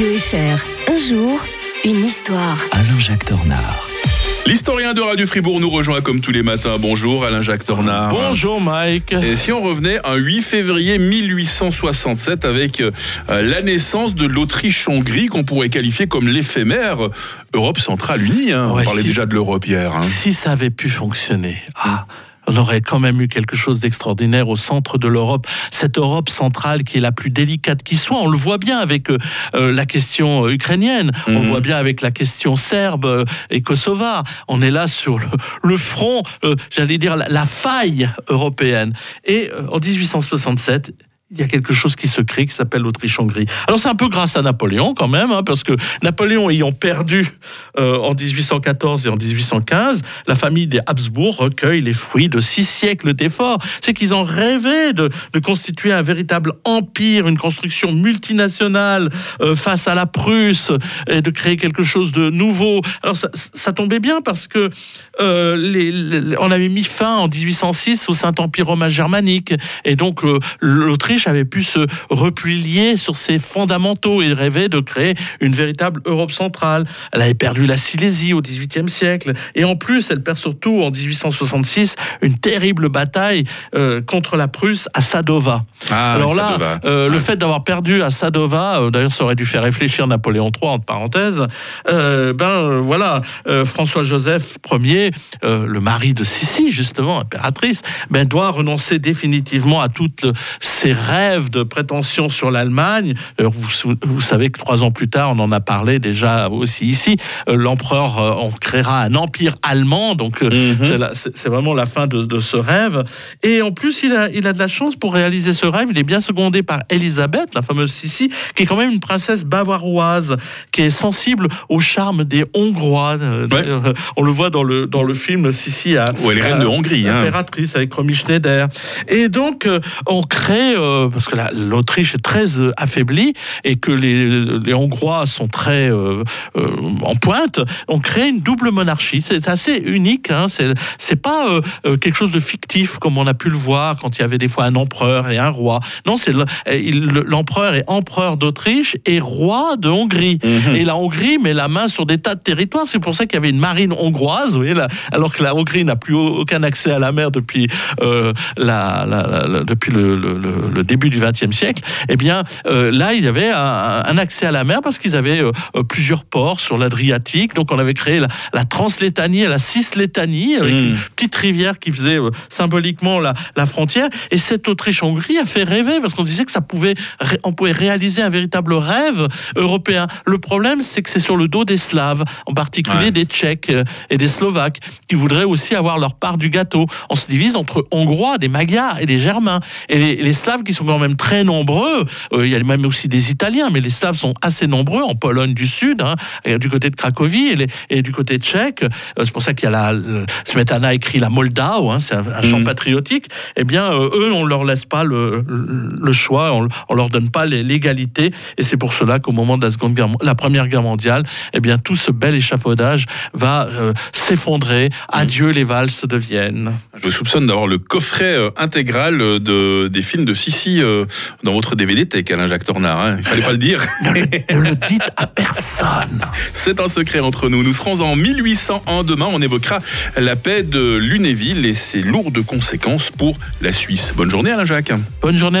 Radio FR, un jour, une histoire. Alain-Jacques Tornard. L'historien de Radio Fribourg nous rejoint comme tous les matins. Bonjour Alain-Jacques Tornard. Bonjour Mike. Et si on revenait un 8 février 1867 avec euh, la naissance de l'Autriche-Hongrie qu'on pourrait qualifier comme l'éphémère Europe centrale unie. hein. Ouais, on parlait si- déjà de l'Europe hier. hein. Si ça avait pu fonctionner, ah, on aurait quand même eu quelque chose d'extraordinaire au centre de l'Europe, cette Europe centrale qui est la plus délicate qui soit. On le voit bien avec euh, euh, la question euh, ukrainienne, on le Mhm. voit bien avec la question serbe euh, et kosovare. On est là sur le, le front, euh, j'allais dire la, la faille européenne. Et euh, en 1867, il y a quelque chose qui se crée qui s'appelle l'Autriche-Hongrie. Alors c'est un peu grâce à Napoléon quand même, hein, parce que Napoléon ayant perdu euh, en 1814 et en 1815, la famille des Habsbourg recueille les fruits de six siècles d'efforts. C'est qu'ils ont rêvé de, constituer un véritable empire, une construction multinationale euh, face à la Prusse et de créer quelque chose de nouveau. Alors ça, tombait bien parce que euh, on avait mis fin en 1806 au Saint-Empire romain germanique et donc euh, l'Autriche avait pu se replier sur ses fondamentaux et rêver de créer une véritable Europe centrale. Elle avait perdu la Silésie au XVIIIe siècle et en plus elle perd surtout en 1866 une terrible bataille euh, contre la Prusse à Sadova. Ah, Alors là, euh, le fait d'avoir perdu à Sadova, euh, d'ailleurs, ça aurait dû faire réfléchir Napoléon III, entre parenthèses. ben voilà, François-Joseph Ier, le mari de Sissi, justement, impératrice, ben doit renoncer définitivement à toutes ses rêves de prétention sur l'Allemagne. Euh, vous, savez que trois ans plus tard, on en a parlé déjà aussi ici. euh, L'empereur, euh, on créera un empire allemand, donc euh, Mhm. c'est vraiment la fin de, de ce rêve. Et en plus, il a, il a de la chance pour réaliser ce rêve. Il est bien secondé par Elisabeth, la fameuse Sissi, qui est quand même une princesse bavaroise, qui est sensible au charme des Hongrois. Euh, On le voit dans le, dans le film Sissi à, Ouais, les reines de Hongrie, hein. impératrice avec Romy Schneider. Et donc, euh, on crée, euh, parce que la- l'Autriche est très euh, affaiblie et que les, les Hongrois sont très euh, euh, en pointe, on crée une double monarchie. C'est assez unique. Hein. C'est pas quelque chose de fictif comme on a pu le voir quand il y avait des fois un empereur et un roi. Non, c'est l'empereur est empereur d'Autriche et roi de Hongrie. Mhm. Et la Hongrie met la main sur des tas de territoires. C'est pour ça qu'il y avait une marine hongroise, vous voyez, là, alors que la Hongrie n'a plus au- aucun accès à la mer depuis, la, la- la- la- depuis le, le- le- le début du XXe siècle. Eh bien, euh, là, il y avait un, un accès à la mer parce qu'ils avaient euh, euh, plusieurs ports sur l'Adriatique. Donc, on avait créé la, la Translétanie et la Cislétanie avec Mm. une petite rivière qui faisait euh, symboliquement la, la frontière. Et cette Autriche-Hongrie a fait rêver parce qu'on disait que ça pouvait, on pouvait réaliser un véritable rêve européen. Le problème, c'est que c'est sur le dos des Slaves, en particulier Ouais. des Tchèques et des Slovaques, qui voudraient aussi avoir leur part du gâteau. On se divise entre Hongrois, des Magyars et des Germains. Et les, les Slaves qui sont quand même très nombreux, euh, il y a même aussi des Italiens, mais les Slaves sont assez nombreux en Pologne du Sud, hein, et du côté de Cracovie et, les- et du côté tchèque. Euh, c'est pour ça qu'il y a la, le- Smetana écrit la Moldau, hein, c'est un, un chant Mhm. patriotique. Eh bien, euh, eux, on leur laisse pas le, choix, on, on leur donne pas les- l'égalité, et c'est pour cela qu'au moment de la seconde guerre, la première guerre mondiale, eh bien, tout ce bel échafaudage va euh, s'effondrer. Adieu les valses de Vienne. Je vous soupçonne d'avoir le coffret intégral de, des films de Sissi euh, dans votre DVD tech, Alain-Jacques Tornard. hein? Il fallait pas le dire. ne le dites à personne. C'est un secret entre nous. Nous serons en 1801 demain. On évoquera la paix de Lunéville et ses lourdes conséquences pour la Suisse. Bonne journée, Alain-Jacques. Bonne journée. à